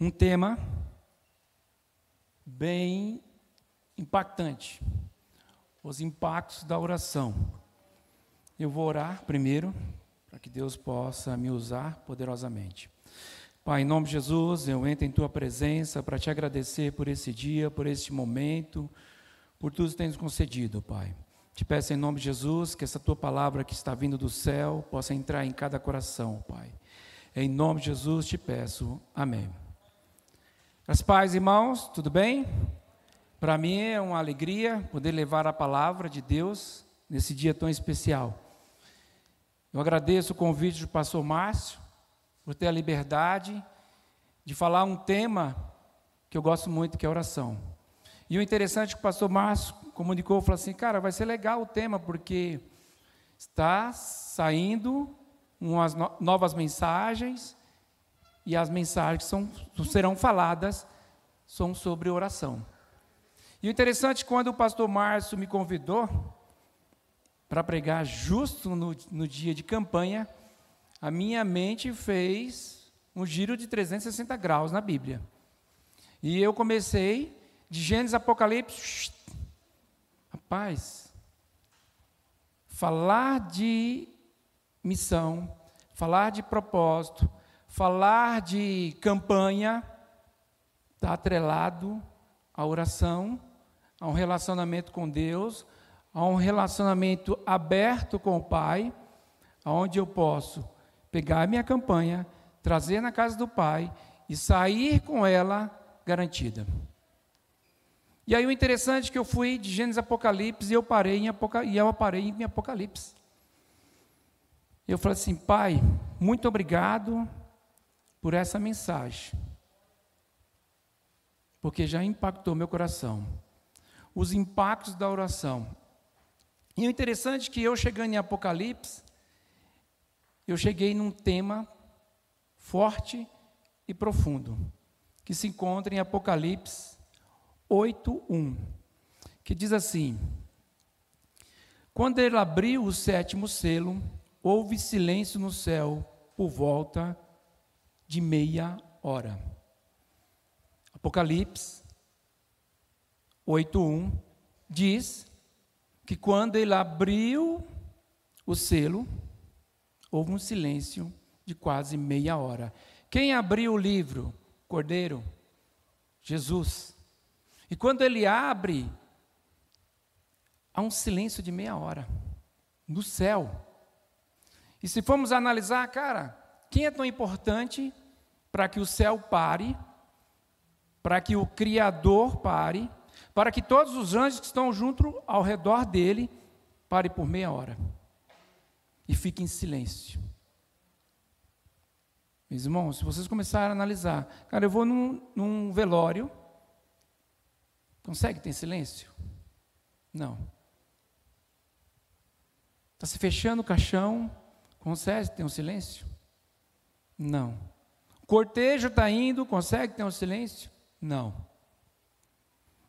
um tema bem impactante: os impactos da oração. Eu vou orar primeiro, para que Deus possa me usar poderosamente. Pai, em nome de Jesus, eu entro em tua presença para te agradecer por esse dia, por este momento, por tudo que tens concedido, Pai. Te peço em nome de Jesus que essa tua palavra que está vindo do céu possa entrar em cada coração, Pai. Em nome de Jesus te peço. Amém. As pais, irmãos, tudo bem? Para mim é uma alegria poder levar a palavra de Deus nesse dia tão especial. Eu agradeço o convite do pastor Márcio por ter a liberdade de falar um tema que eu gosto muito, que é oração. E o interessante é que o pastor Márcio comunicou, falou assim, cara, vai ser legal o tema, porque está saindo umas novas mensagens, e as mensagens são, serão faladas são sobre oração. E o interessante, quando o pastor Márcio me convidou para pregar justo no, no dia de campanha, a minha mente fez um giro de 360 graus na Bíblia. E eu comecei de Gênesis Apocalipse. Rapaz, falar de missão, falar de propósito, falar de campanha está atrelado à oração, a um relacionamento com Deus, a um relacionamento aberto com o Pai, aonde eu posso pegar a minha campanha, trazer na casa do Pai e sair com ela garantida. E aí o interessante é que eu fui de Gênesis Apocalipse e eu parei em Apocalipse, e eu parei em Apocalipse. Eu falei assim, Pai, muito obrigado por essa mensagem, porque já impactou meu coração. Os impactos da oração. E o interessante é que eu chegando em Apocalipse, eu cheguei num tema forte e profundo, que se encontra em Apocalipse 8:1, que diz assim: Quando ele abriu o sétimo selo, houve silêncio no céu por volta de meia hora. Apocalipse 8:1 diz que quando ele abriu o selo, houve um silêncio de quase meia hora. Quem abriu o livro? Cordeiro, Jesus. E quando ele abre, há um silêncio de meia hora no céu. E se formos analisar, cara, quem é tão importante para que o céu pare, para que o Criador pare, para que todos os anjos que estão junto ao redor dele parem por meia hora e fiquem em silêncio. Meus irmãos, se vocês começarem a analisar, cara, eu vou num, num velório, consegue ter silêncio? Não. Está se fechando o caixão, consegue ter um silêncio? Não cortejo está indo, consegue ter um silêncio? Não.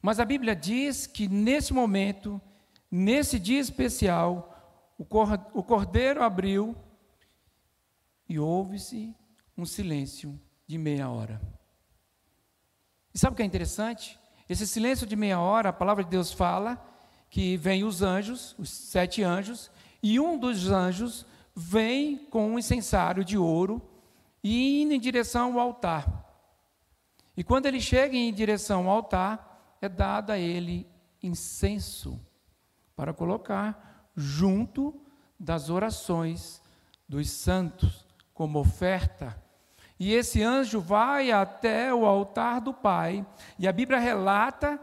Mas a Bíblia diz que nesse momento, nesse dia especial, o cordeiro abriu e houve-se um silêncio de meia hora. E sabe o que é interessante? Esse silêncio de meia hora, a palavra de Deus fala que vem os anjos, os sete anjos, e um dos anjos vem com um incensário de ouro e indo em direção ao altar. E quando ele chega em direção ao altar, é dado a ele incenso para colocar junto das orações dos santos como oferta. E esse anjo vai até o altar do Pai, e a Bíblia relata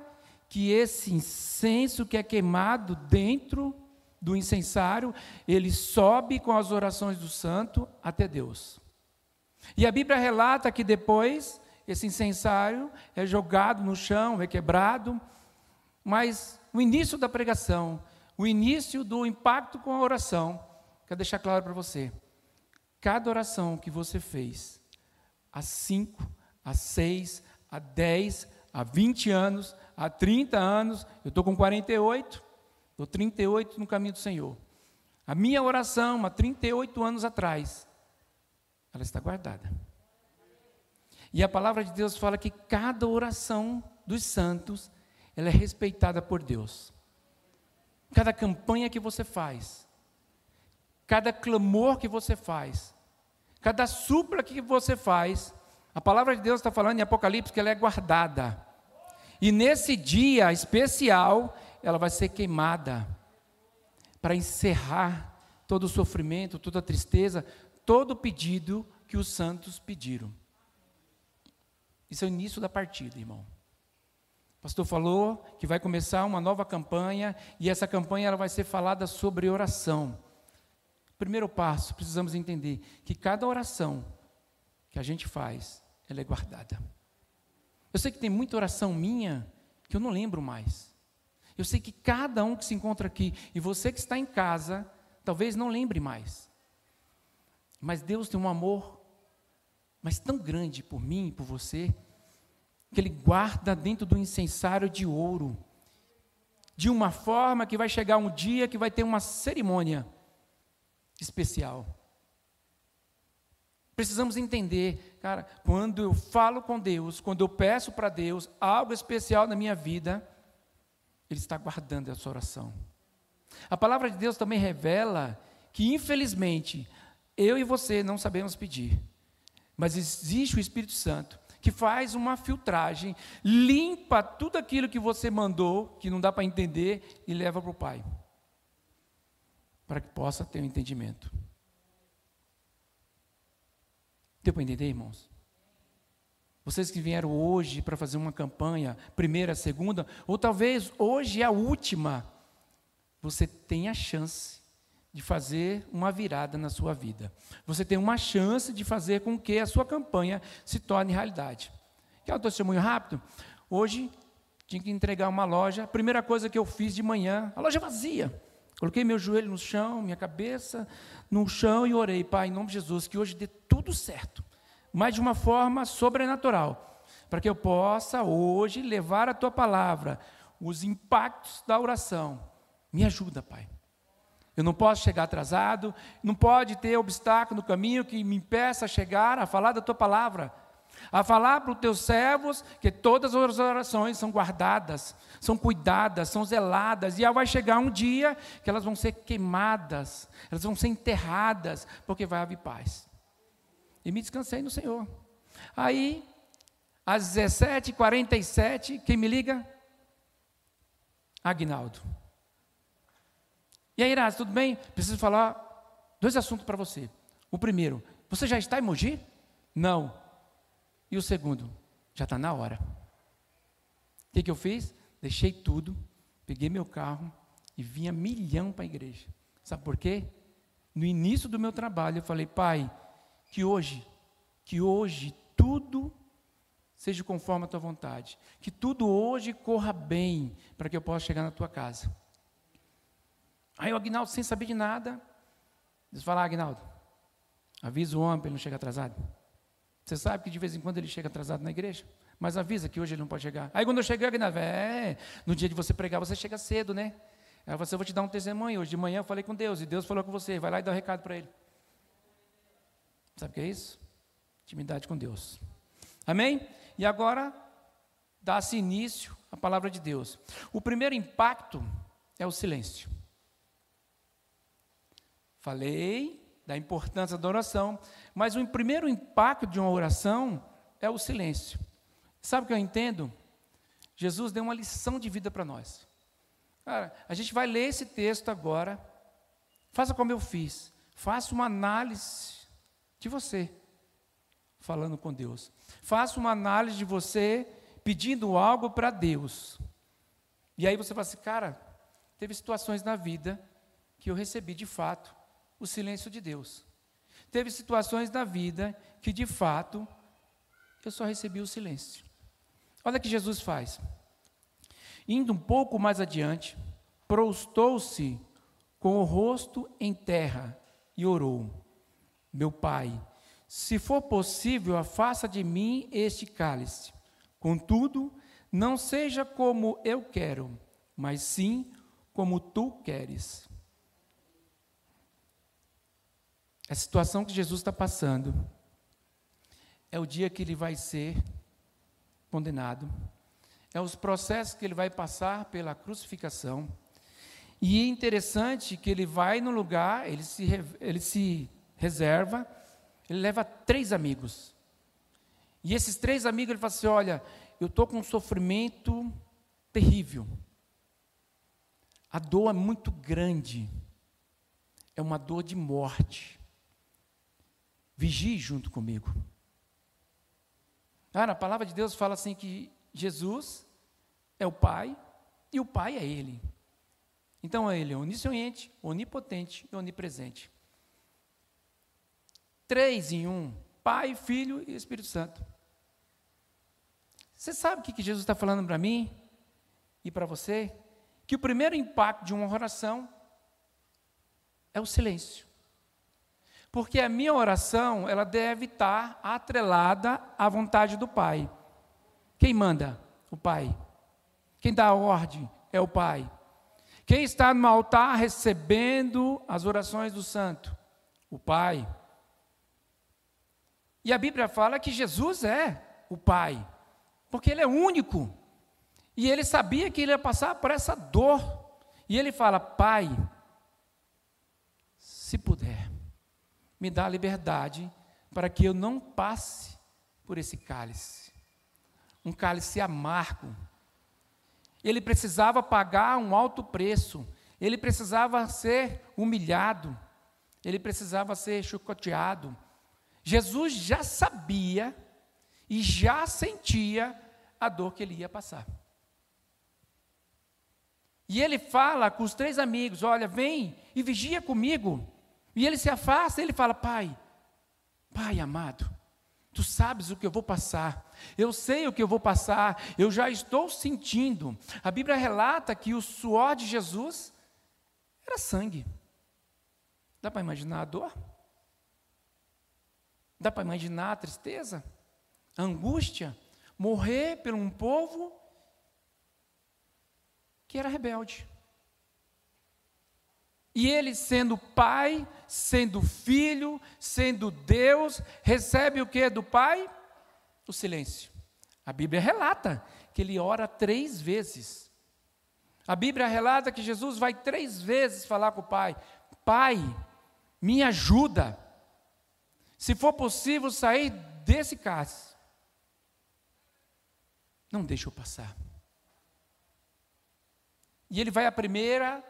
que esse incenso que é queimado dentro do incensário, ele sobe com as orações do santo até Deus. E a Bíblia relata que depois esse incensário é jogado no chão, é quebrado, mas o início da pregação, o início do impacto com a oração, quero deixar claro para você: cada oração que você fez, há 5, há 6, há 10, há 20 anos, há 30 anos, eu estou com 48, estou 38 no caminho do Senhor. A minha oração, há 38 anos atrás, ela está guardada. E a palavra de Deus fala que cada oração dos santos, ela é respeitada por Deus. Cada campanha que você faz, cada clamor que você faz, cada súplica que você faz, a palavra de Deus está falando em Apocalipse que ela é guardada. E nesse dia especial, ela vai ser queimada para encerrar todo o sofrimento, toda a tristeza, todo o pedido que os santos pediram. Isso é o início da partida, irmão. O pastor falou que vai começar uma nova campanha e essa campanha ela vai ser falada sobre oração. Primeiro passo, precisamos entender que cada oração que a gente faz, ela é guardada. Eu sei que tem muita oração minha que eu não lembro mais. Eu sei que cada um que se encontra aqui e você que está em casa, talvez não lembre mais. Mas Deus tem um amor, mas tão grande por mim e por você, que Ele guarda dentro do incensário de ouro, de uma forma que vai chegar um dia que vai ter uma cerimônia especial. Precisamos entender, cara, quando eu falo com Deus, quando eu peço para Deus algo especial na minha vida, Ele está guardando essa oração. A palavra de Deus também revela que, infelizmente, eu e você não sabemos pedir, mas existe o Espírito Santo que faz uma filtragem, limpa tudo aquilo que você mandou, que não dá para entender, e leva para o Pai, para que possa ter um entendimento. Deu para entender, irmãos? Vocês que vieram hoje para fazer uma campanha, primeira, segunda, ou talvez hoje é a última, você tem a chance de fazer uma virada na sua vida. Você tem uma chance de fazer com que a sua campanha se torne realidade. Quer um testemunho rápido? Hoje tinha que entregar uma loja. Primeira coisa que eu fiz de manhã, a loja vazia. Coloquei meu joelho no chão, minha cabeça no chão e orei, Pai, em nome de Jesus, que hoje dê tudo certo, mas de uma forma sobrenatural, para que eu possa hoje levar a tua palavra, os impactos da oração. Me ajuda, Pai. Eu não posso chegar atrasado, não pode ter obstáculo no caminho que me impeça a chegar a falar da tua palavra, a falar para os teus servos que todas as orações são guardadas, são cuidadas, são zeladas, e vai chegar um dia que elas vão ser queimadas, elas vão ser enterradas, porque vai haver paz. E me descansei no Senhor. Aí, às 17h47, quem me liga? Agnaldo. E aí, Iraz, tudo bem? Preciso falar dois assuntos para você. O primeiro, você já está em Mogi? Não. E o segundo, já está na hora. O que, que eu fiz? Deixei tudo, peguei meu carro e vinha milhão para a igreja. Sabe por quê? No início do meu trabalho, eu falei, pai, que hoje, que hoje tudo seja conforme a tua vontade. Que tudo hoje corra bem para que eu possa chegar na tua casa. Aí o Agnaldo, sem saber de nada, diz: Fala, Agnaldo, avisa o homem para ele não chegar atrasado. Você sabe que de vez em quando ele chega atrasado na igreja, mas avisa que hoje ele não pode chegar. Aí quando eu cheguei, Agnaldo, é, no dia de você pregar, você chega cedo, né? Aí você, eu vou te dar um testemunho. Hoje de manhã eu falei com Deus, e Deus falou com você, vai lá e dá um recado para ele. Sabe o que é isso? Intimidade com Deus. Amém? E agora, dá-se início à palavra de Deus. O primeiro impacto é o silêncio. Falei da importância da oração, mas o primeiro impacto de uma oração é o silêncio. Sabe o que eu entendo? Jesus deu uma lição de vida para nós. Cara, a gente vai ler esse texto agora. Faça como eu fiz. Faça uma análise de você falando com Deus. Faça uma análise de você pedindo algo para Deus. E aí você fala assim, cara, teve situações na vida que eu recebi de fato o silêncio de Deus. Teve situações na vida que, de fato, eu só recebi o silêncio. Olha o que Jesus faz. Indo um pouco mais adiante, prostou-se com o rosto em terra e orou: Meu pai, se for possível, afasta de mim este cálice. Contudo, não seja como eu quero, mas sim como tu queres. A situação que Jesus está passando é o dia que ele vai ser condenado, é os processos que ele vai passar pela crucificação. E é interessante que ele vai no lugar, ele se, ele se reserva, ele leva três amigos. E esses três amigos, ele fala assim: Olha, eu estou com um sofrimento terrível. A dor é muito grande. É uma dor de morte. Vigie junto comigo. Ah, a palavra de Deus fala assim que Jesus é o Pai e o Pai é Ele. Então Ele é onisciente, onipotente e onipresente. Três em um: Pai, Filho e Espírito Santo. Você sabe o que Jesus está falando para mim e para você? Que o primeiro impacto de uma oração é o silêncio. Porque a minha oração, ela deve estar atrelada à vontade do Pai. Quem manda? O Pai. Quem dá a ordem é o Pai. Quem está no altar recebendo as orações do santo? O Pai. E a Bíblia fala que Jesus é o Pai, porque Ele é único. E ele sabia que ele ia passar por essa dor. E ele fala: Pai, se puder, me dá a liberdade para que eu não passe por esse cálice. Um cálice amargo. Ele precisava pagar um alto preço. Ele precisava ser humilhado. Ele precisava ser chicoteado Jesus já sabia e já sentia a dor que ele ia passar. E ele fala com os três amigos: Olha, vem e vigia comigo. E ele se afasta e ele fala: Pai, Pai amado, tu sabes o que eu vou passar. Eu sei o que eu vou passar. Eu já estou sentindo. A Bíblia relata que o suor de Jesus era sangue. Dá para imaginar a dor? Dá para imaginar a tristeza, a angústia, morrer por um povo que era rebelde. E ele, sendo pai, sendo filho, sendo Deus, recebe o que do pai? O silêncio. A Bíblia relata que ele ora três vezes. A Bíblia relata que Jesus vai três vezes falar com o pai: Pai, me ajuda. Se for possível sair desse cálice, não deixe eu passar. E ele vai a primeira,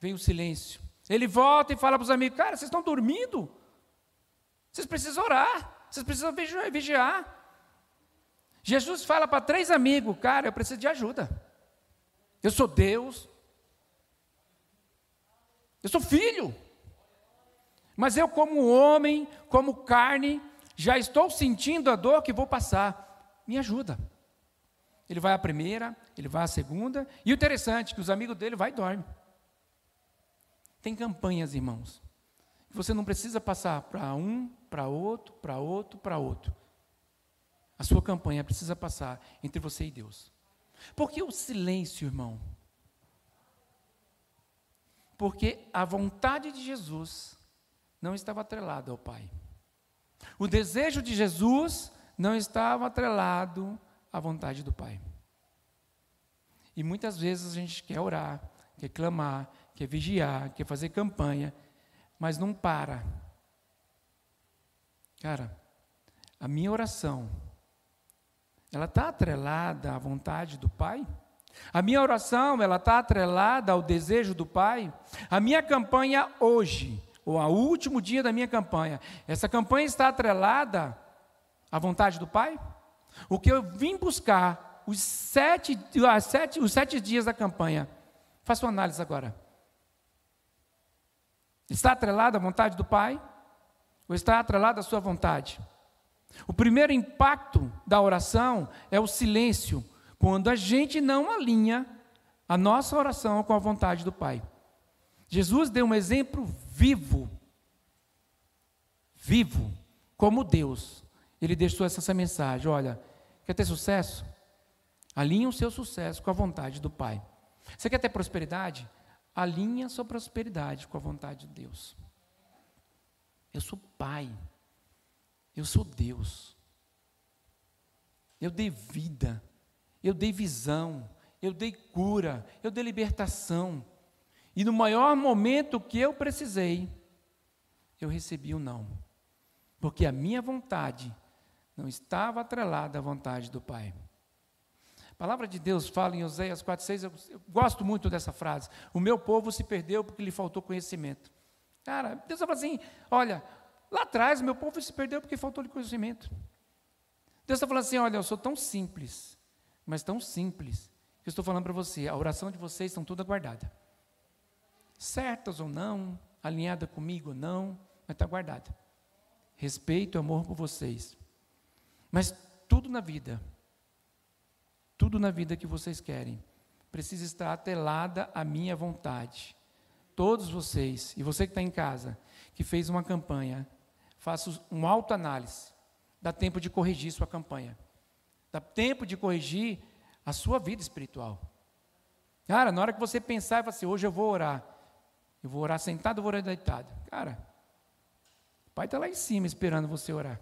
vem o silêncio. Ele volta e fala para os amigos: Cara, vocês estão dormindo? Vocês precisam orar, vocês precisam vigiar. Jesus fala para três amigos: Cara, eu preciso de ajuda. Eu sou Deus. Eu sou filho. Mas eu, como homem, como carne, já estou sentindo a dor que vou passar. Me ajuda. Ele vai à primeira, ele vai à segunda, e o interessante é que os amigos dele vai e dorme. Tem campanhas, irmãos. Você não precisa passar para um, para outro, para outro, para outro. A sua campanha precisa passar entre você e Deus. Por que o silêncio, irmão? Porque a vontade de Jesus não estava atrelado ao Pai. O desejo de Jesus não estava atrelado à vontade do Pai. E muitas vezes a gente quer orar, quer clamar, quer vigiar, quer fazer campanha, mas não para. Cara, a minha oração, ela está atrelada à vontade do Pai? A minha oração, ela está atrelada ao desejo do Pai? A minha campanha hoje, ou ao último dia da minha campanha, essa campanha está atrelada à vontade do Pai? O que eu vim buscar os sete, os sete, os sete dias da campanha, faça uma análise agora. Está atrelado à vontade do Pai? Ou está atrelado à sua vontade? O primeiro impacto da oração é o silêncio, quando a gente não alinha a nossa oração com a vontade do Pai. Jesus deu um exemplo vivo, vivo, como Deus. Ele deixou essa mensagem: olha, quer ter sucesso? Alinhe o seu sucesso com a vontade do Pai. Você quer ter prosperidade? Alinhe a sua prosperidade com a vontade de Deus. Eu sou Pai. Eu sou Deus. eu dei vida, eu dei visão, eu dei cura, eu dei libertação. E no maior momento que eu precisei, eu recebi o um não. Porque a minha vontade não estava atrelada à vontade do Pai. A palavra de Deus fala em Oséias 4,6, eu, eu gosto muito dessa frase. O meu povo se perdeu porque lhe faltou conhecimento. Cara, Deus fala assim: olha, lá atrás meu povo se perdeu porque faltou-lhe conhecimento. Deus está falando assim: olha, eu sou tão simples, mas tão simples, que eu estou falando para você, a oração de vocês estão toda guardada. Certas ou não, alinhada comigo ou não, mas está guardada. Respeito e amor por vocês. Mas tudo na vida, tudo na vida que vocês querem, precisa estar atrelada à minha vontade. Todos vocês, e você que está em casa, que fez uma campanha, faça um autoanálise. Dá tempo de corrigir sua campanha. Dá tempo de corrigir a sua vida espiritual. Cara, na hora que você pensar e falar assim, hoje eu vou orar. Eu vou orar sentado, eu vou orar deitado. Cara, o Pai está lá em cima esperando você orar.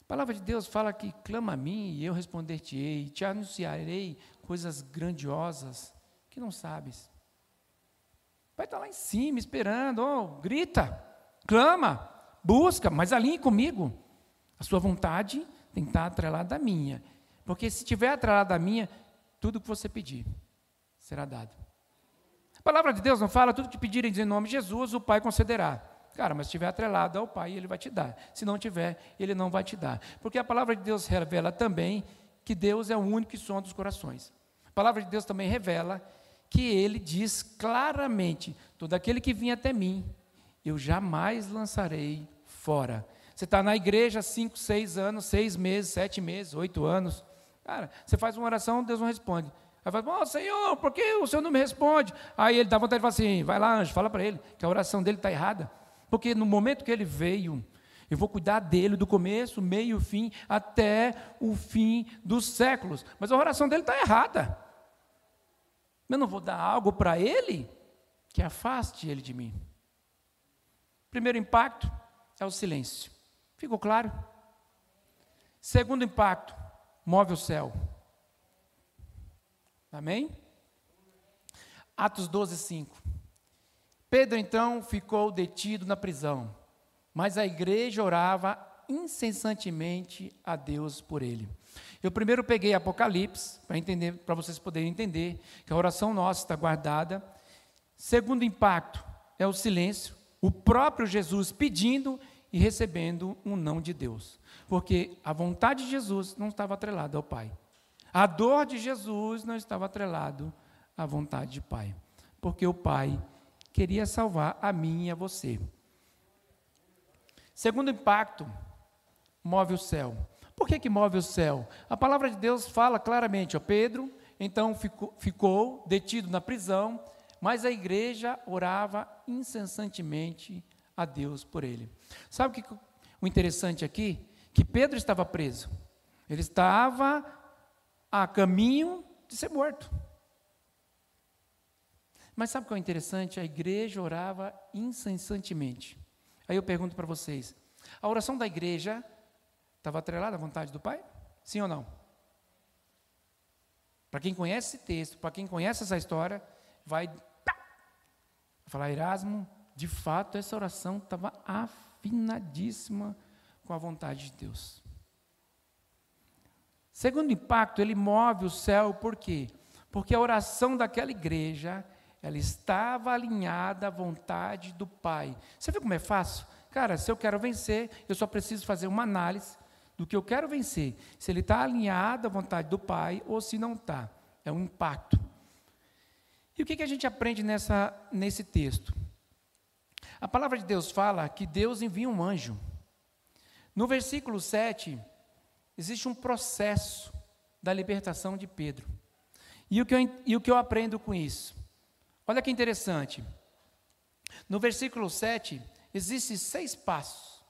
A palavra de Deus fala que clama a mim e eu responder-te-ei, te anunciarei coisas grandiosas que não sabes. O Pai está lá em cima esperando, oh, grita, clama, busca, mas alinhe comigo. A sua vontade tem que estar atrelada à minha. Porque se tiver atrelada à minha, tudo que você pedir será dado. A palavra de Deus não fala tudo que pedirem em nome de Jesus, o Pai concederá. Cara, mas se estiver atrelado ao Pai, Ele vai te dar. Se não tiver, Ele não vai te dar. Porque a palavra de Deus revela também que Deus é o único som dos corações. A palavra de Deus também revela que Ele diz claramente: todo aquele que vinha até mim, eu jamais lançarei fora. Você está na igreja cinco, seis anos, seis meses, sete meses, oito anos. Cara, você faz uma oração, Deus não responde. Aí fala, oh, Senhor, por que o Senhor não me responde? Aí ele dá vontade de falar assim, vai lá, anjo, fala para ele, que a oração dele está errada. Porque no momento que ele veio, eu vou cuidar dele do começo, meio, fim, até o fim dos séculos. Mas a oração dele está errada. Eu não vou dar algo para ele que afaste ele de mim. Primeiro impacto é o silêncio. Ficou claro? Segundo impacto, move o céu. Amém? Atos 12, 5. Pedro então ficou detido na prisão, mas a igreja orava incessantemente a Deus por ele. Eu primeiro peguei Apocalipse para entender, para vocês poderem entender que a oração nossa está guardada. Segundo impacto é o silêncio, o próprio Jesus pedindo e recebendo um não de Deus, porque a vontade de Jesus não estava atrelada ao Pai. A dor de Jesus não estava atrelado à vontade do Pai, porque o Pai queria salvar a mim e a você. Segundo impacto, move o céu. Por que, que move o céu? A palavra de Deus fala claramente, ó, Pedro, então ficou, ficou detido na prisão, mas a igreja orava incessantemente a Deus por ele. Sabe o que o interessante aqui? Que Pedro estava preso. Ele estava a caminho de ser morto. Mas sabe o que é interessante? A igreja orava incessantemente. Aí eu pergunto para vocês: a oração da igreja estava atrelada à vontade do Pai? Sim ou não? Para quem conhece esse texto, para quem conhece essa história, vai falar, Erasmo, de fato essa oração estava afinadíssima com a vontade de Deus. Segundo impacto, ele move o céu, por quê? Porque a oração daquela igreja, ela estava alinhada à vontade do Pai. Você viu como é fácil? Cara, se eu quero vencer, eu só preciso fazer uma análise do que eu quero vencer. Se ele está alinhado à vontade do Pai ou se não está. É um impacto. E o que, que a gente aprende nessa, nesse texto? A palavra de Deus fala que Deus envia um anjo. No versículo 7, existe um processo da libertação de Pedro. E o que eu, e o que eu aprendo com isso? Olha que interessante. No versículo 7, existem seis passos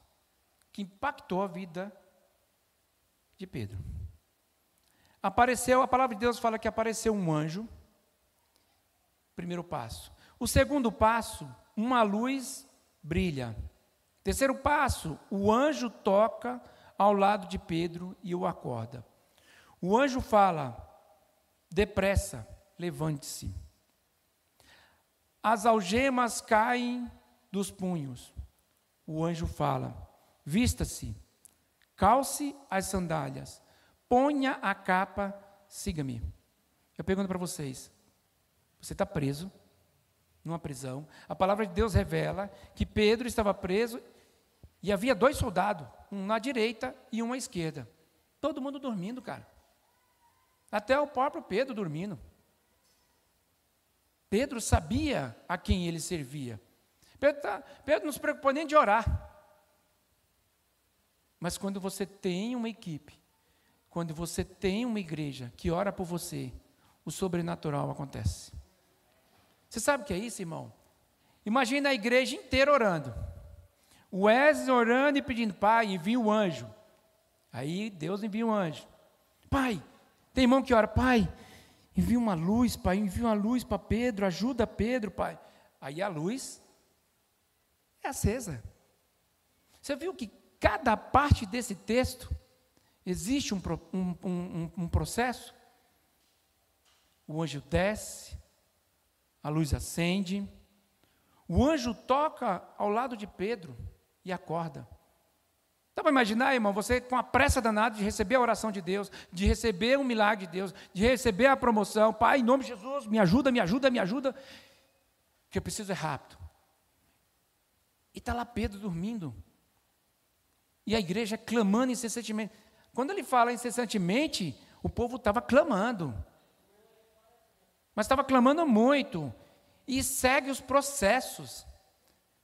que impactou a vida de Pedro. Apareceu, a palavra de Deus fala que apareceu um anjo. Primeiro passo. O segundo passo, uma luz brilha. Terceiro passo, o anjo toca ao lado de Pedro e o acorda. O anjo fala: depressa, levante-se. As algemas caem dos punhos. O anjo fala: vista-se, calce as sandálias, ponha a capa, siga-me. Eu pergunto para vocês: você está preso numa prisão? A palavra de Deus revela que Pedro estava preso e havia dois soldados, um na direita e um à esquerda. Todo mundo dormindo, cara. Até o próprio Pedro dormindo. Pedro sabia a quem ele servia. Pedro, tá, Pedro não se preocupou nem de orar. Mas quando você tem uma equipe, quando você tem uma igreja que ora por você, o sobrenatural acontece. Você sabe o que é isso, irmão? Imagina a igreja inteira orando. O orando e pedindo, Pai, envia o um anjo. Aí Deus envia um anjo. Pai, tem irmão que ora, Pai, envia uma luz, Pai, envia uma luz para Pedro, ajuda Pedro, Pai. Aí a luz é acesa. Você viu que cada parte desse texto existe um, um, um, um processo? O anjo desce, a luz acende, o anjo toca ao lado de Pedro e acorda. Dá para imaginar, irmão, você com a pressa danada de receber a oração de Deus, de receber um milagre de Deus, de receber a promoção. Pai, em nome de Jesus, me ajuda, me ajuda, me ajuda. Que eu preciso é rápido. E está lá Pedro dormindo. E a igreja clamando incessantemente. Quando ele fala incessantemente, o povo estava clamando. Mas estava clamando muito. E segue os processos.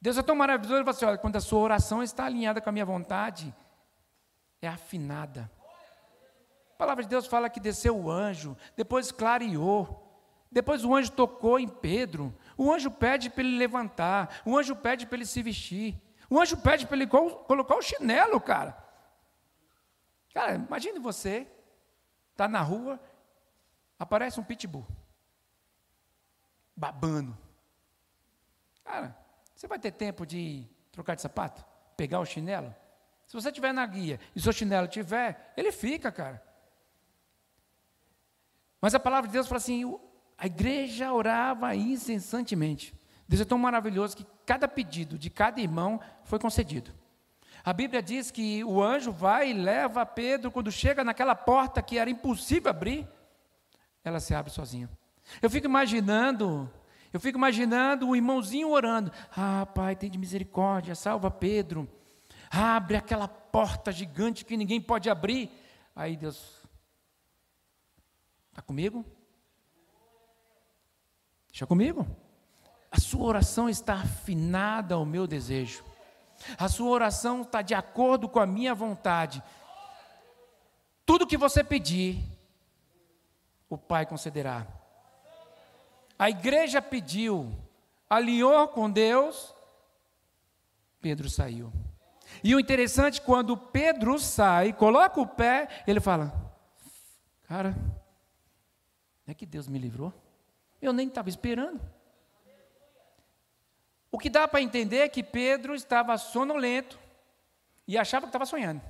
Deus é tão maravilhoso, ele fala assim, olha, quando a sua oração está alinhada com a minha vontade, é afinada. A palavra de Deus fala que desceu o anjo, depois clareou, depois o anjo tocou em Pedro, o anjo pede para ele levantar, o anjo pede para ele se vestir, o anjo pede para ele colocar o chinelo, cara. Cara, imagine você, está na rua, aparece um pitbull, babando. Cara, você vai ter tempo de trocar de sapato? Pegar o chinelo? Se você estiver na guia e seu chinelo tiver, ele fica, cara. Mas a palavra de Deus fala assim: a igreja orava incessantemente. Deus é tão maravilhoso que cada pedido de cada irmão foi concedido. A Bíblia diz que o anjo vai e leva Pedro, quando chega naquela porta que era impossível abrir, ela se abre sozinha. Eu fico imaginando eu fico imaginando o irmãozinho orando: Ah, Pai, tem de misericórdia, salva Pedro. Abre aquela porta gigante que ninguém pode abrir. Aí Deus, está comigo? Deixa comigo. A sua oração está afinada ao meu desejo. A sua oração está de acordo com a minha vontade. Tudo que você pedir, o Pai concederá. A igreja pediu, alinhou com Deus, Pedro saiu. E o interessante, quando Pedro sai, coloca o pé, ele fala: Cara, é que Deus me livrou? Eu nem estava esperando. O que dá para entender é que Pedro estava sonolento e achava que estava sonhando.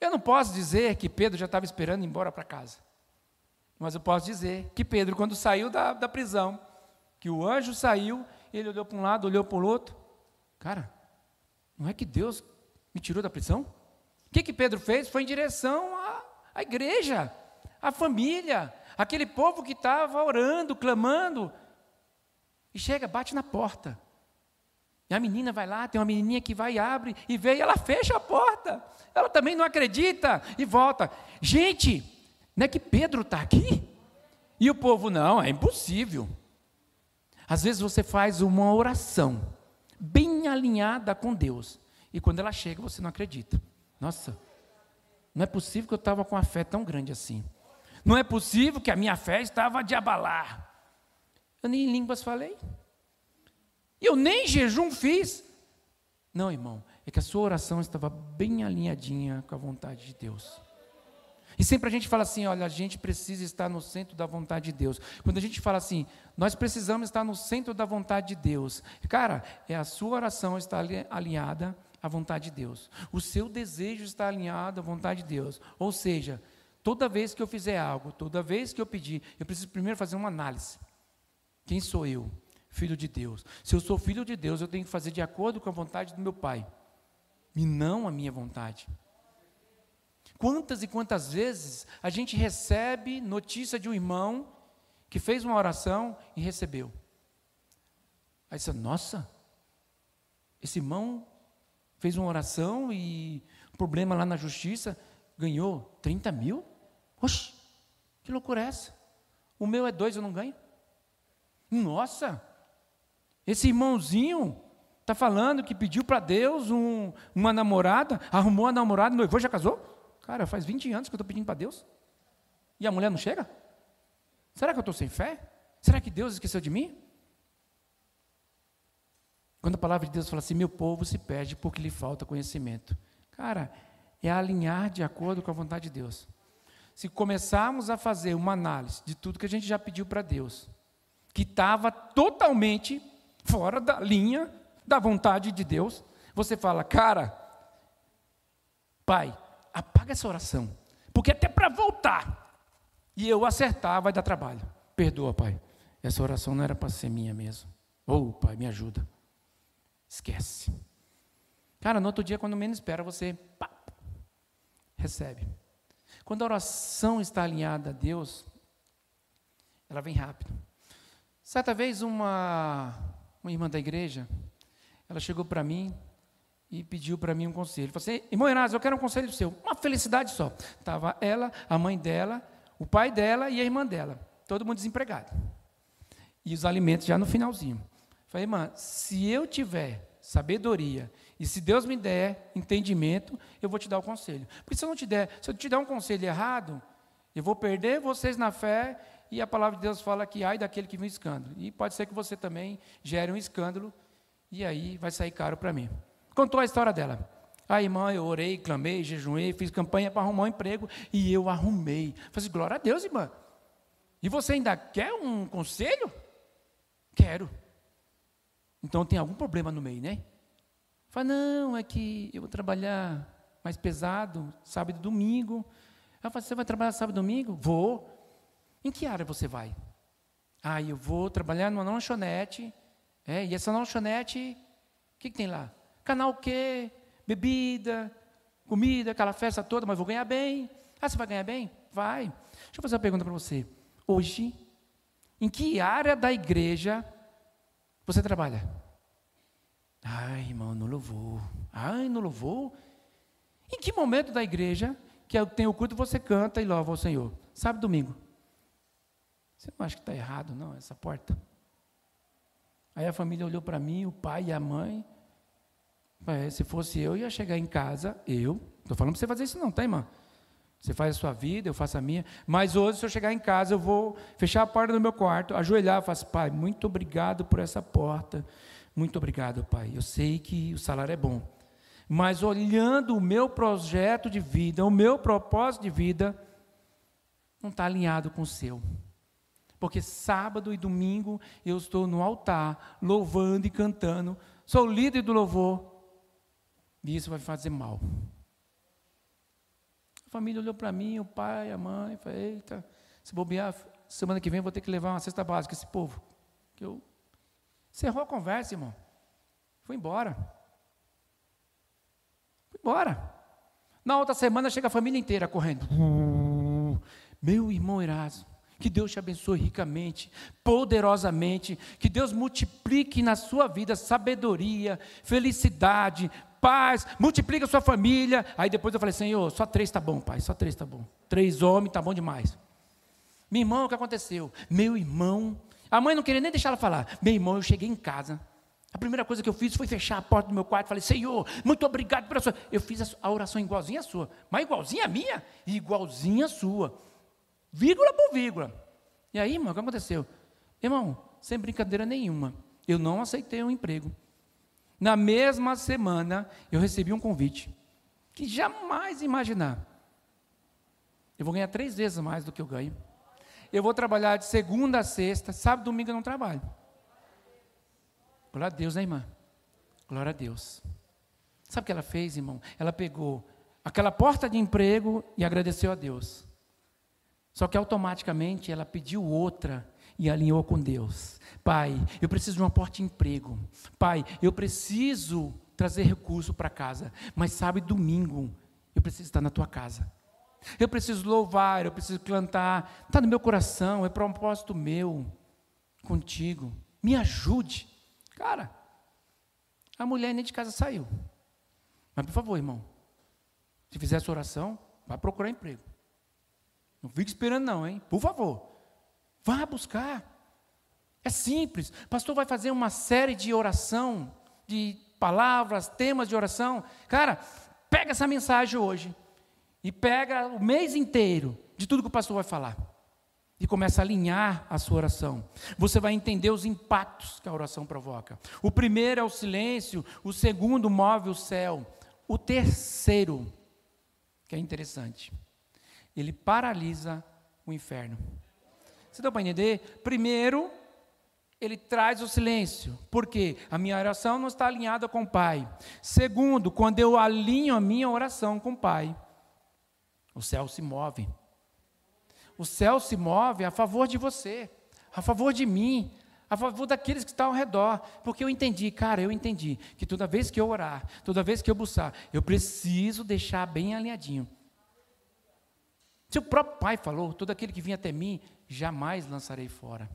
Eu não posso dizer que Pedro já estava esperando ir embora para casa. Mas eu posso dizer que Pedro, quando saiu da, da prisão, que o anjo saiu, ele olhou para um lado, olhou para o outro. Cara, não é que Deus me tirou da prisão? O que, que Pedro fez? Foi em direção à, à igreja, à família, aquele povo que estava orando, clamando. E chega, bate na porta. E a menina vai lá, tem uma menininha que vai e abre e vê, e ela fecha a porta. Ela também não acredita e volta. Gente, não é que Pedro está aqui? E o povo, não, é impossível. Às vezes você faz uma oração bem alinhada com Deus, e quando ela chega você não acredita. Nossa, não é possível que eu estava com a fé tão grande assim. Não é possível que a minha fé estava de abalar. Eu nem em línguas falei. Eu nem jejum fiz. Não, irmão, é que a sua oração estava bem alinhadinha com a vontade de Deus. E sempre a gente fala assim: olha, a gente precisa estar no centro da vontade de Deus. Quando a gente fala assim, nós precisamos estar no centro da vontade de Deus. Cara, é a sua oração estar alinhada à vontade de Deus. O seu desejo está alinhado à vontade de Deus. Ou seja, toda vez que eu fizer algo, toda vez que eu pedir, eu preciso primeiro fazer uma análise. Quem sou eu? Filho de Deus. Se eu sou filho de Deus, eu tenho que fazer de acordo com a vontade do meu Pai, e não a minha vontade. Quantas e quantas vezes a gente recebe notícia de um irmão que fez uma oração e recebeu? Aí você, nossa, esse irmão fez uma oração e problema lá na justiça, ganhou 30 mil? Oxe, que loucura é essa? O meu é dois, eu não ganho? Nossa, esse irmãozinho está falando que pediu para Deus um, uma namorada, arrumou a namorada, noivou, já casou? Cara, faz 20 anos que eu estou pedindo para Deus. E a mulher não chega? Será que eu estou sem fé? Será que Deus esqueceu de mim? Quando a palavra de Deus fala assim, meu povo se perde porque lhe falta conhecimento. Cara, é alinhar de acordo com a vontade de Deus. Se começarmos a fazer uma análise de tudo que a gente já pediu para Deus, que estava totalmente fora da linha da vontade de Deus, você fala, cara, pai, apaga essa oração, porque até para voltar e eu acertar vai dar trabalho. Perdoa, pai. Essa oração não era para ser minha mesmo. Ou, oh, pai, me ajuda. Esquece. Cara, no outro dia, quando menos espera, você pá, recebe. Quando a oração está alinhada a Deus, ela vem rápido. Certa vez, uma, uma irmã da igreja, ela chegou para mim e pediu para mim um conselho. Falou assim, irmão Inácio, eu quero um conselho seu. Uma felicidade só. Estava ela, a mãe dela, o pai dela e a irmã dela. Todo mundo desempregado. E os alimentos já no finalzinho. Falei, irmã, se eu tiver sabedoria e se Deus me der entendimento, eu vou te dar o conselho. Porque se eu não te der, se eu te der um conselho errado, eu vou perder vocês na fé e a palavra de Deus fala que ai daquele que viu escândalo. E pode ser que você também gere um escândalo e aí vai sair caro para mim. Contou a história dela. A irmã, eu orei, clamei, jejuei, fiz campanha para arrumar um emprego e eu arrumei. Falei assim, glória a Deus, irmã. E você ainda quer um conselho? Quero. Então tem algum problema no meio, né? Fala, não, é que eu vou trabalhar mais pesado, sábado e domingo. Ela fala, você vai trabalhar sábado e domingo? Vou. Em que área você vai? Ah, eu vou trabalhar numa lanchonete. É, e essa lanchonete, o que, que tem lá? Canal quê? Bebida, comida, aquela festa toda, mas vou ganhar bem. Ah, você vai ganhar bem? Vai. Deixa eu fazer uma pergunta para você. Hoje, em que área da igreja você trabalha? Ai, irmão, no louvor. Ai, no louvor? Em que momento da igreja que tem o culto você canta e louva ao Senhor? Sábado domingo. Você não acha que está errado, não, essa porta? Aí a família olhou para mim, o pai e a mãe. É, se fosse eu, ia chegar em casa, eu. Estou falando para você fazer isso, não, tá, irmã? Você faz a sua vida, eu faço a minha. Mas hoje, se eu chegar em casa, eu vou fechar a porta do meu quarto, ajoelhar assim, pai, muito obrigado por essa porta. Muito obrigado, pai. Eu sei que o salário é bom. Mas olhando o meu projeto de vida, o meu propósito de vida, não está alinhado com o seu. Porque sábado e domingo eu estou no altar, louvando e cantando. Sou líder do louvor. E isso vai fazer mal família olhou para mim, o pai, a mãe, falei, eita, se bobear, semana que vem vou ter que levar uma cesta básica esse povo. Que eu encerrou a conversa, irmão. Fui embora. Fui embora. Na outra semana chega a família inteira correndo. Meu irmão Erasmo, que Deus te abençoe ricamente, poderosamente, que Deus multiplique na sua vida sabedoria, felicidade, paz, multiplica sua família. Aí depois eu falei, Senhor, só três está bom, pai, só três está bom. Três homens está bom demais. Meu irmão, o que aconteceu? Meu irmão, a mãe não queria nem deixar ela falar. Meu irmão, eu cheguei em casa. A primeira coisa que eu fiz foi fechar a porta do meu quarto. Falei, Senhor, muito obrigado pela sua. Eu fiz a oração igualzinha a sua, mas igualzinha a minha, igualzinha a sua, vírgula por vírgula. E aí, irmão, o que aconteceu? Irmão, sem brincadeira nenhuma, eu não aceitei um emprego. Na mesma semana, eu recebi um convite que jamais imaginar. Eu vou ganhar três vezes mais do que eu ganho. Eu vou trabalhar de segunda a sexta, sábado domingo eu não trabalho. Glória a Deus, né, irmã? Glória a Deus. Sabe o que ela fez, irmão? Ela pegou aquela porta de emprego e agradeceu a Deus. Só que automaticamente ela pediu outra e alinhou com Deus. Pai, eu preciso de uma porta de emprego. Pai, eu preciso trazer recurso para casa. Mas sabe, domingo, eu preciso estar na tua casa. Eu preciso louvar, eu preciso cantar. Está no meu coração, é propósito meu contigo. Me ajude. Cara, a mulher nem de casa saiu. Mas, por favor, irmão, se fizer essa oração, vá procurar emprego. Não fique esperando, não, hein? Por favor. Vá buscar. É simples. O pastor vai fazer uma série de oração, de palavras, temas de oração. Cara, pega essa mensagem hoje e pega o mês inteiro de tudo que o pastor vai falar. E começa a alinhar a sua oração. Você vai entender os impactos que a oração provoca. O primeiro é o silêncio, o segundo move o céu. O terceiro, que é interessante, ele paralisa o inferno. Você deu para entender? Primeiro, ele traz o silêncio, porque a minha oração não está alinhada com o Pai. Segundo, quando eu alinho a minha oração com o Pai, o céu se move. O céu se move a favor de você, a favor de mim, a favor daqueles que estão ao redor, porque eu entendi, cara, eu entendi que toda vez que eu orar, toda vez que eu buscar, eu preciso deixar bem alinhadinho. Se o próprio Pai falou, todo aquele que vinha até mim, jamais lançarei fora.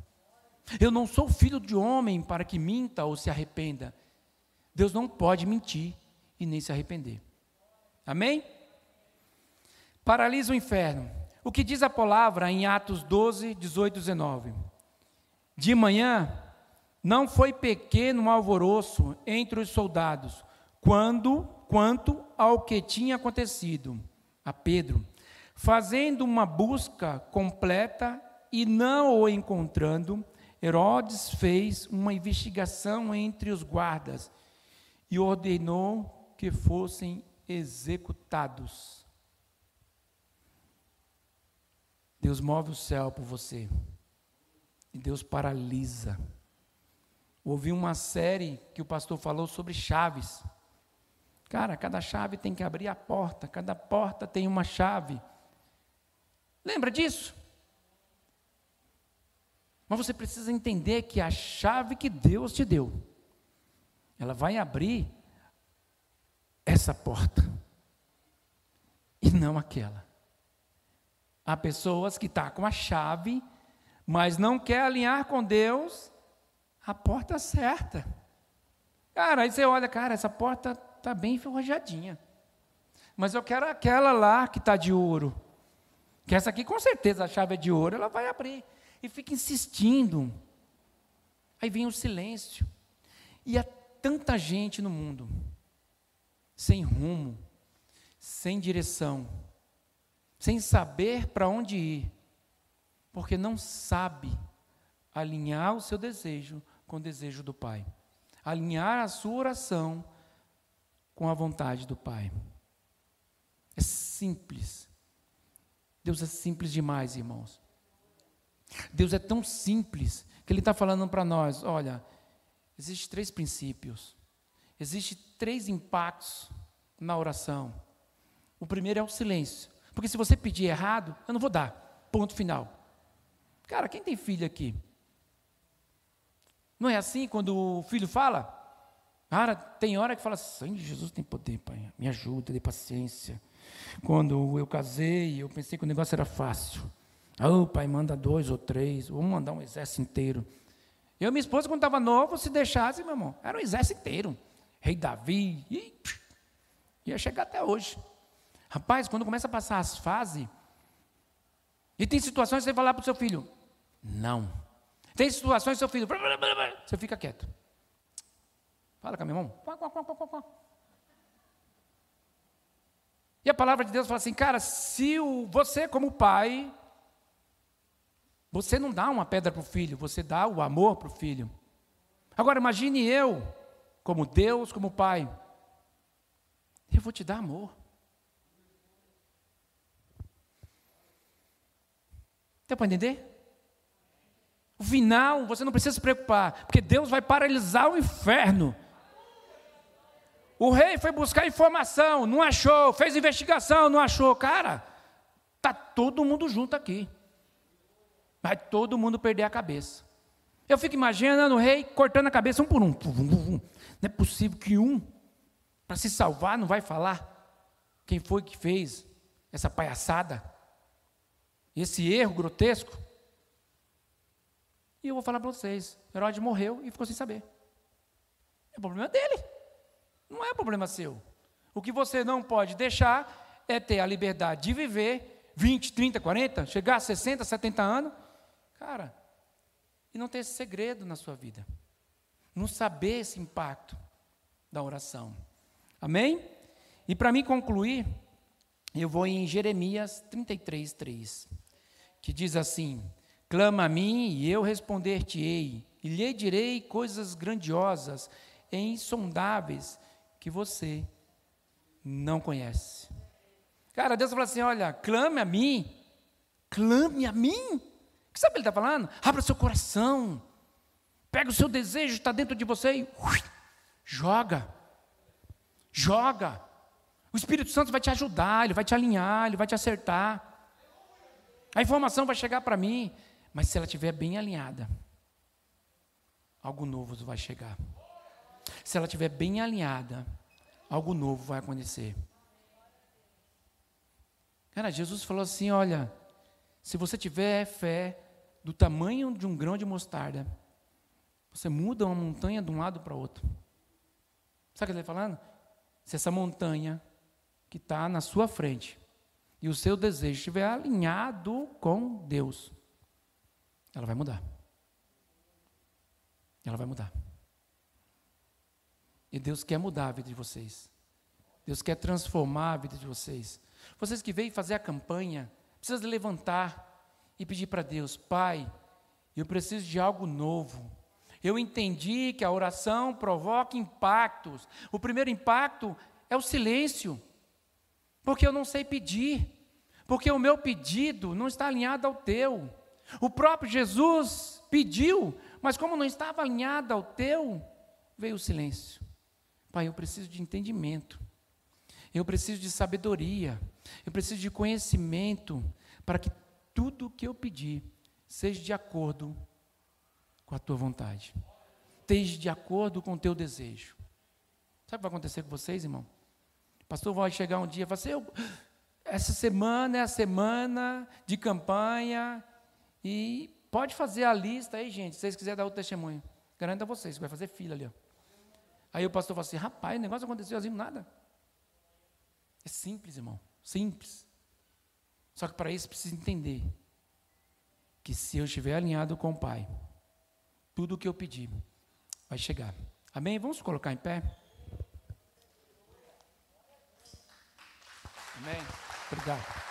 Eu não sou filho de homem para que minta ou se arrependa. Deus não pode mentir e nem se arrepender. Amém? Paralisa o inferno. O que diz a palavra em Atos 12, 18 e 19? De manhã, não foi pequeno alvoroço entre os soldados, quando, quanto ao que tinha acontecido a Pedro. Fazendo uma busca completa e não o encontrando, Herodes fez uma investigação entre os guardas e ordenou que fossem executados. Deus move o céu por você. E Deus paralisa. Ouvi uma série que o pastor falou sobre chaves. Cara, cada chave tem que abrir a porta, cada porta tem uma chave. Lembra disso? Mas você precisa entender que a chave que Deus te deu, ela vai abrir essa porta e não aquela. Há pessoas que estão tá com a chave, mas não quer alinhar com Deus a porta certa. Cara, aí você olha, cara, essa porta está bem enferrujadinha. Mas eu quero aquela lá que está de ouro. Que essa aqui, com certeza, a chave é de ouro, ela vai abrir e fica insistindo. Aí vem o silêncio. E há tanta gente no mundo, sem rumo, sem direção, sem saber para onde ir, porque não sabe alinhar o seu desejo com o desejo do Pai, alinhar a sua oração com a vontade do Pai. É simples. Deus é simples demais, irmãos. Deus é tão simples que Ele está falando para nós: olha, existem três princípios, existem três impactos na oração. O primeiro é o silêncio, porque se você pedir errado, eu não vou dar. Ponto final. Cara, quem tem filho aqui? Não é assim quando o filho fala? Cara, tem hora que fala, sangue de Jesus tem poder, pai. Me ajuda, dê paciência. Quando eu casei, eu pensei que o negócio era fácil. Oh, pai, manda dois ou três, vamos mandar um exército inteiro. Eu e minha esposa, quando estava novo, se deixasse, meu irmão, era um exército inteiro. Rei Davi, e, ia chegar até hoje. Rapaz, quando começa a passar as fases, e tem situações que você falar para o seu filho, não. Tem situações que seu filho, você fica quieto. Fala com a minha mão. E a palavra de Deus fala assim, cara, se o, você como pai você não dá uma pedra para o filho, você dá o amor para o filho. Agora imagine eu, como Deus, como Pai. Eu vou te dar amor. Deu para entender? O final, você não precisa se preocupar, porque Deus vai paralisar o inferno. O rei foi buscar informação, não achou, fez investigação, não achou. Cara, tá todo mundo junto aqui. Vai todo mundo perder a cabeça. Eu fico imaginando o rei cortando a cabeça um por um. Não é possível que um, para se salvar, não vai falar quem foi que fez essa palhaçada, esse erro grotesco. E eu vou falar para vocês: Herodes morreu e ficou sem saber. É o problema dele, não é problema seu. O que você não pode deixar é ter a liberdade de viver 20, 30, 40, chegar a 60, 70 anos, cara, e não ter esse segredo na sua vida. Não saber esse impacto da oração. Amém? E para mim concluir, eu vou em Jeremias 33, 3, que diz assim: Clama a mim e eu responder-te-ei, e lhe direi coisas grandiosas e insondáveis que você não conhece. Cara, Deus fala assim: olha, clame a mim, clame a mim. O que sabe ele está falando? Abra seu coração, pega o seu desejo, está dentro de você e ui, joga, joga. O Espírito Santo vai te ajudar, ele vai te alinhar, ele vai te acertar. A informação vai chegar para mim, mas se ela estiver bem alinhada, algo novo vai chegar. Se ela estiver bem alinhada, algo novo vai acontecer. Cara, Jesus falou assim: olha, se você tiver fé do tamanho de um grão de mostarda, você muda uma montanha de um lado para o outro. Sabe o que ele está falando? Se essa montanha que está na sua frente e o seu desejo estiver alinhado com Deus, ela vai mudar. Ela vai mudar. E Deus quer mudar a vida de vocês. Deus quer transformar a vida de vocês. Vocês que veem fazer a campanha, precisam levantar e pedir para Deus: Pai, eu preciso de algo novo. Eu entendi que a oração provoca impactos. O primeiro impacto é o silêncio porque eu não sei pedir, porque o meu pedido não está alinhado ao teu. O próprio Jesus pediu, mas como não estava alinhado ao teu, veio o silêncio. Pai, eu preciso de entendimento, eu preciso de sabedoria, eu preciso de conhecimento, para que tudo o que eu pedir seja de acordo com a tua vontade, esteja de acordo com o teu desejo. Sabe o que vai acontecer com vocês, irmão? pastor vai chegar um dia e falar assim, essa semana é a semana de campanha e pode fazer a lista aí, gente, se vocês quiserem dar o testemunho. Garanto a vocês, vai fazer fila ali. Ó. Aí o pastor fala assim, rapaz, o negócio aconteceu assim, nada. É simples, irmão, simples. Só que para isso precisa entender que se eu estiver alinhado com o Pai, tudo o que eu pedir vai chegar. Amém? Vamos colocar em pé? Amém. Obrigado.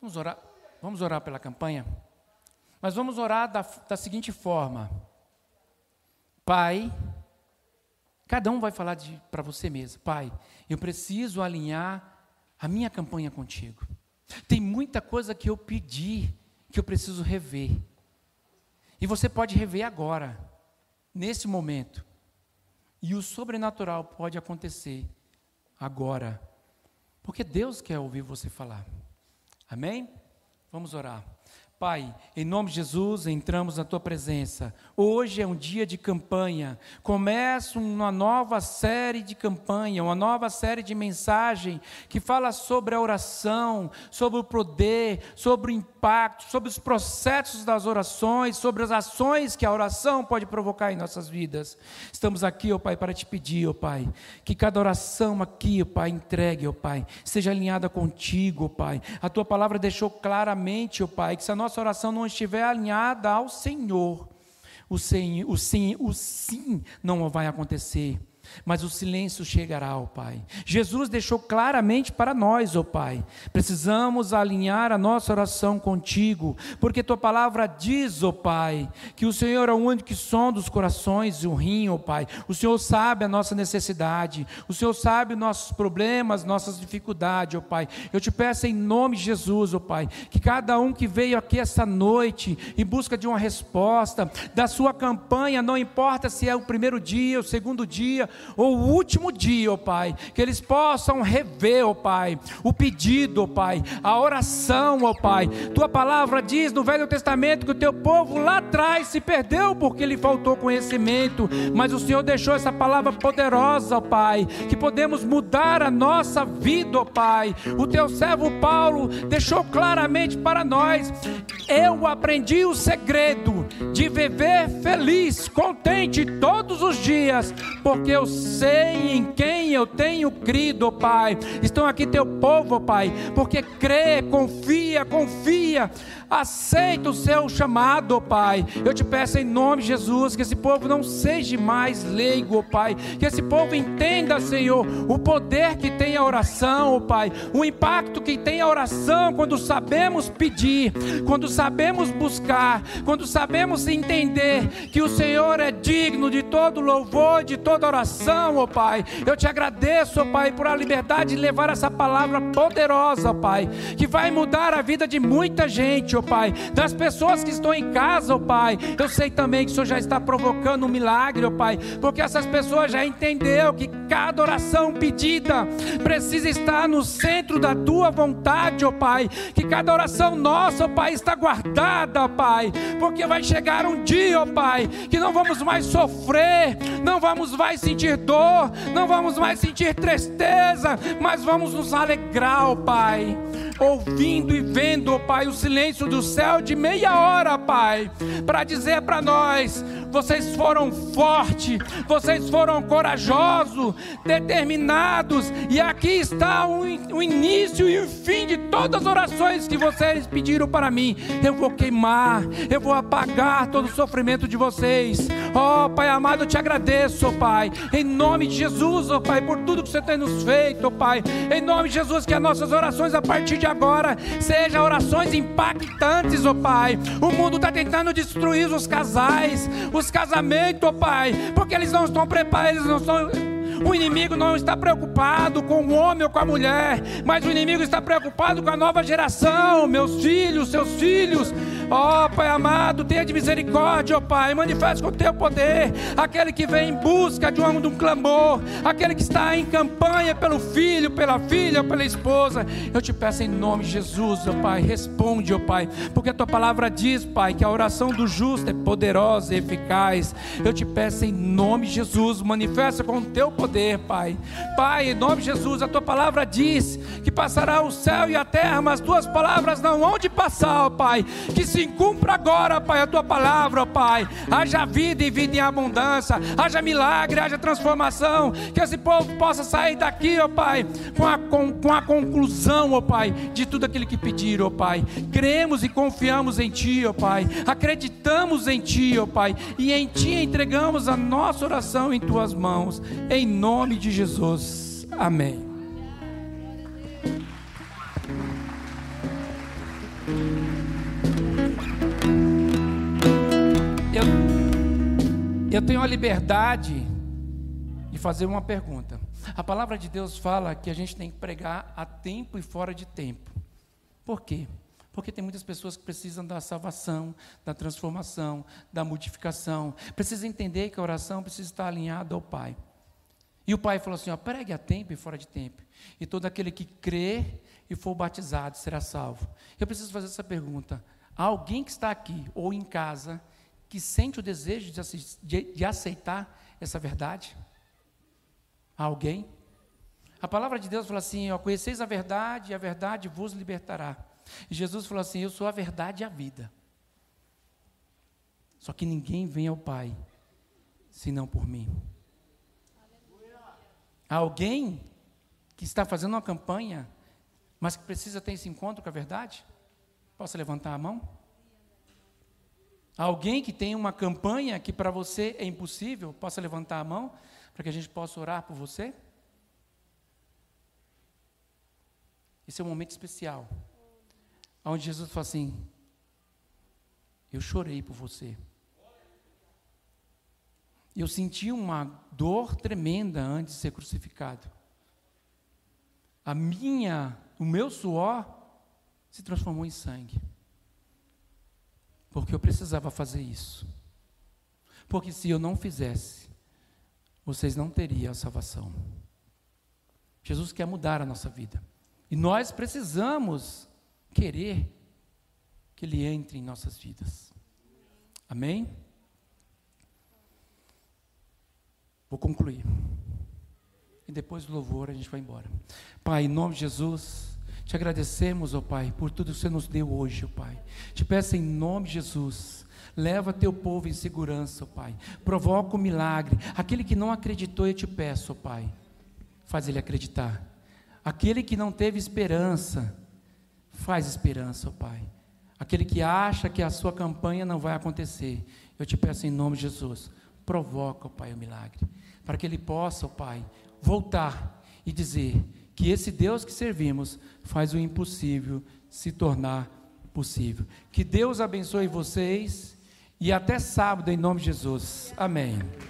Vamos orar, vamos orar pela campanha? Mas vamos orar da, da seguinte forma: Pai, cada um vai falar para você mesmo, Pai, eu preciso alinhar a minha campanha contigo. Tem muita coisa que eu pedi que eu preciso rever. E você pode rever agora nesse momento. E o sobrenatural pode acontecer agora. Porque Deus quer ouvir você falar. Amém? Vamos orar. Pai, em nome de Jesus, entramos na tua presença. Hoje é um dia de campanha. Começa uma nova série de campanha, uma nova série de mensagem que fala sobre a oração, sobre o poder, sobre o impacto, sobre os processos das orações, sobre as ações que a oração pode provocar em nossas vidas. Estamos aqui, ó Pai, para te pedir, ó Pai, que cada oração aqui, ó Pai, entregue, ó Pai, seja alinhada contigo, ó Pai. A tua palavra deixou claramente, ó Pai, que se a nossa nossa oração não estiver alinhada ao Senhor, o sim, o sim, o sim não vai acontecer. Mas o silêncio chegará, ó Pai. Jesus deixou claramente para nós, ó Pai, precisamos alinhar a nossa oração contigo, porque tua palavra diz, ó Pai, que o Senhor é o único que sonda os corações e o rim, ó Pai. O Senhor sabe a nossa necessidade, o Senhor sabe nossos problemas, nossas dificuldades, ó Pai. Eu te peço em nome de Jesus, ó Pai, que cada um que veio aqui essa noite em busca de uma resposta da sua campanha, não importa se é o primeiro dia, o segundo dia, o último dia, ó Pai, que eles possam rever, ó Pai, o pedido, ó Pai, a oração, ó Pai. Tua palavra diz no Velho Testamento que o teu povo lá atrás se perdeu porque lhe faltou conhecimento, mas o Senhor deixou essa palavra poderosa, ó Pai, que podemos mudar a nossa vida, ó Pai. O teu servo Paulo deixou claramente para nós: eu aprendi o segredo de viver feliz, contente todos os dias, porque eu sei em quem eu tenho crido, Pai. Estão aqui teu povo, Pai, porque crê, confia, confia aceita o seu chamado, Pai. Eu te peço em nome de Jesus que esse povo não seja mais leigo, Pai. Que esse povo entenda, Senhor, o poder que tem a oração, Pai. O impacto que tem a oração quando sabemos pedir, quando sabemos buscar, quando sabemos entender que o Senhor é digno de todo louvor, de toda oração, ó Pai. Eu te agradeço, ó Pai, por a liberdade de levar essa palavra poderosa, Pai, que vai mudar a vida de muita gente, ó Pai, das pessoas que estão em casa, ó Pai. Eu sei também que o Senhor já está provocando um milagre, ó Pai, porque essas pessoas já entenderam que cada oração pedida precisa estar no centro da tua vontade, ó Pai. Que cada oração nossa, ó Pai, está guardada, Pai, porque vai chegar um dia, ó Pai, que não vamos mais sofrer, não vamos mais sentir dor, não vamos mais sentir tristeza, mas vamos nos alegrar, ó Pai ouvindo e vendo, ó Pai, o silêncio do céu de meia hora, Pai, para dizer para nós: vocês foram fortes, vocês foram corajosos, determinados, e aqui está o, o início e o fim de todas as orações que vocês pediram para mim. Eu vou queimar, eu vou apagar todo o sofrimento de vocês. Ó oh, Pai amado, eu te agradeço, oh, Pai, em nome de Jesus, ó oh, Pai, por tudo que você tem nos feito, Pai, em nome de Jesus, que as nossas orações a partir de agora sejam orações impactantes, ó Pai. O mundo está tentando destruir os casais, os casamentos, ó Pai, porque eles não estão preparados, eles não estão o inimigo não está preocupado com o homem ou com a mulher, mas o inimigo está preocupado com a nova geração, meus filhos, seus filhos. Ó oh, Pai amado, tenha de misericórdia, ó oh, Pai, manifeste com o teu poder. Aquele que vem em busca de um, de um clamor, aquele que está em campanha pelo filho, pela filha, pela esposa. Eu te peço em nome de Jesus, ó oh, Pai, responde, ó Pai, porque a tua palavra diz, Pai, que a oração do justo é poderosa e eficaz. Eu te peço em nome de Jesus, manifesta com o teu poder poder, Pai. Pai, em nome de Jesus, a tua palavra diz que passará o céu e a terra, mas tuas palavras não vão de passar, ó Pai. Que se cumpra agora, Pai, a tua palavra, Pai. Haja vida e vida em abundância, haja milagre, haja transformação. Que esse povo possa sair daqui, ó Pai, com a, com, com a conclusão, ó Pai, de tudo aquilo que pediram, ó Pai. Cremos e confiamos em Ti, ó Pai. Acreditamos em Ti, ó Pai. E em Ti entregamos a nossa oração em Tuas mãos. Em nome de Jesus. Amém. Eu tenho a liberdade de fazer uma pergunta. A palavra de Deus fala que a gente tem que pregar a tempo e fora de tempo. Por quê? Porque tem muitas pessoas que precisam da salvação, da transformação, da modificação. Precisa entender que a oração precisa estar alinhada ao Pai. E o pai falou assim: ó, pregue a tempo e fora de tempo. E todo aquele que crê e for batizado será salvo. Eu preciso fazer essa pergunta. Há alguém que está aqui ou em casa que sente o desejo de, aceitar essa verdade? Há alguém? A palavra de Deus fala assim: ó, conheceis a verdade e a verdade vos libertará. E Jesus falou assim: Eu sou a verdade e a vida. Só que ninguém vem ao Pai senão por mim alguém que está fazendo uma campanha, mas que precisa ter esse encontro com a verdade? Posso levantar a mão? Alguém que tem uma campanha que para você é impossível, possa levantar a mão? para que a gente possa orar por você? Esse é um momento especial, onde Jesus fala assim: Eu chorei por você. Eu senti uma dor tremenda antes de ser crucificado. A minha, o meu suor se transformou em sangue. Porque eu precisava fazer isso. Porque se eu não fizesse, vocês não teriam a salvação. Jesus quer mudar a nossa vida. E nós precisamos querer que Ele entre em nossas vidas. Amém? Vou concluir. E depois do louvor a gente vai embora. Pai, em nome de Jesus, te agradecemos, ó oh Pai, por tudo que você nos deu hoje, ó oh Pai. Te peço em nome de Jesus. Leva teu povo em segurança, ó Pai. Provoca o milagre. Aquele que não acreditou, eu te peço, ó Pai. Faz ele acreditar. Aquele que não teve esperança, faz esperança, ó Pai. Aquele que acha que a sua campanha não vai acontecer, eu te peço em nome de Jesus, provoca, ó Pai, o milagre, para que ele possa, ó Pai, voltar e dizer que esse Deus que servimos faz o impossível se tornar possível. Que Deus abençoe vocês e até sábado, em nome de Jesus. Amém.